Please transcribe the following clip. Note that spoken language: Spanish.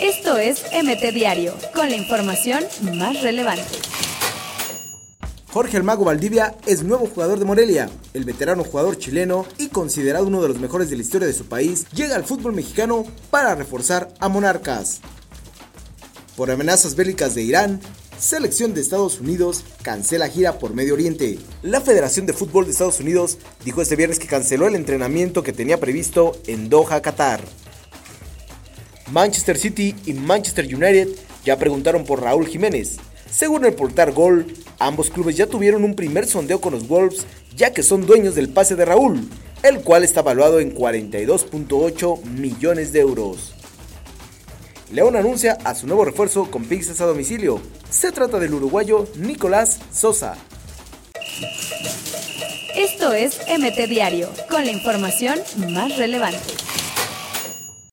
Esto es MT Diario, con la información más relevante. Jorge El Mago Valdivia es nuevo jugador de Morelia. El veterano jugador chileno y considerado uno de los mejores de la historia de su país, llega al fútbol mexicano para reforzar a Monarcas. Por amenazas bélicas de Irán, Selección de Estados Unidos cancela gira por Medio Oriente. La Federación de Fútbol de Estados Unidos dijo este viernes que canceló el entrenamiento que tenía previsto en Doha, Qatar. Manchester City y Manchester United ya preguntaron por Raúl Jiménez. Según el portal Gol, ambos clubes ya tuvieron un primer sondeo con los Wolves, ya que son dueños del pase de Raúl, el cual está valuado en 42.8 millones de euros. León anuncia a su nuevo refuerzo con pizzas a domicilio. Se trata del uruguayo Nicolás Sosa. Esto es MT Diario, con la información más relevante.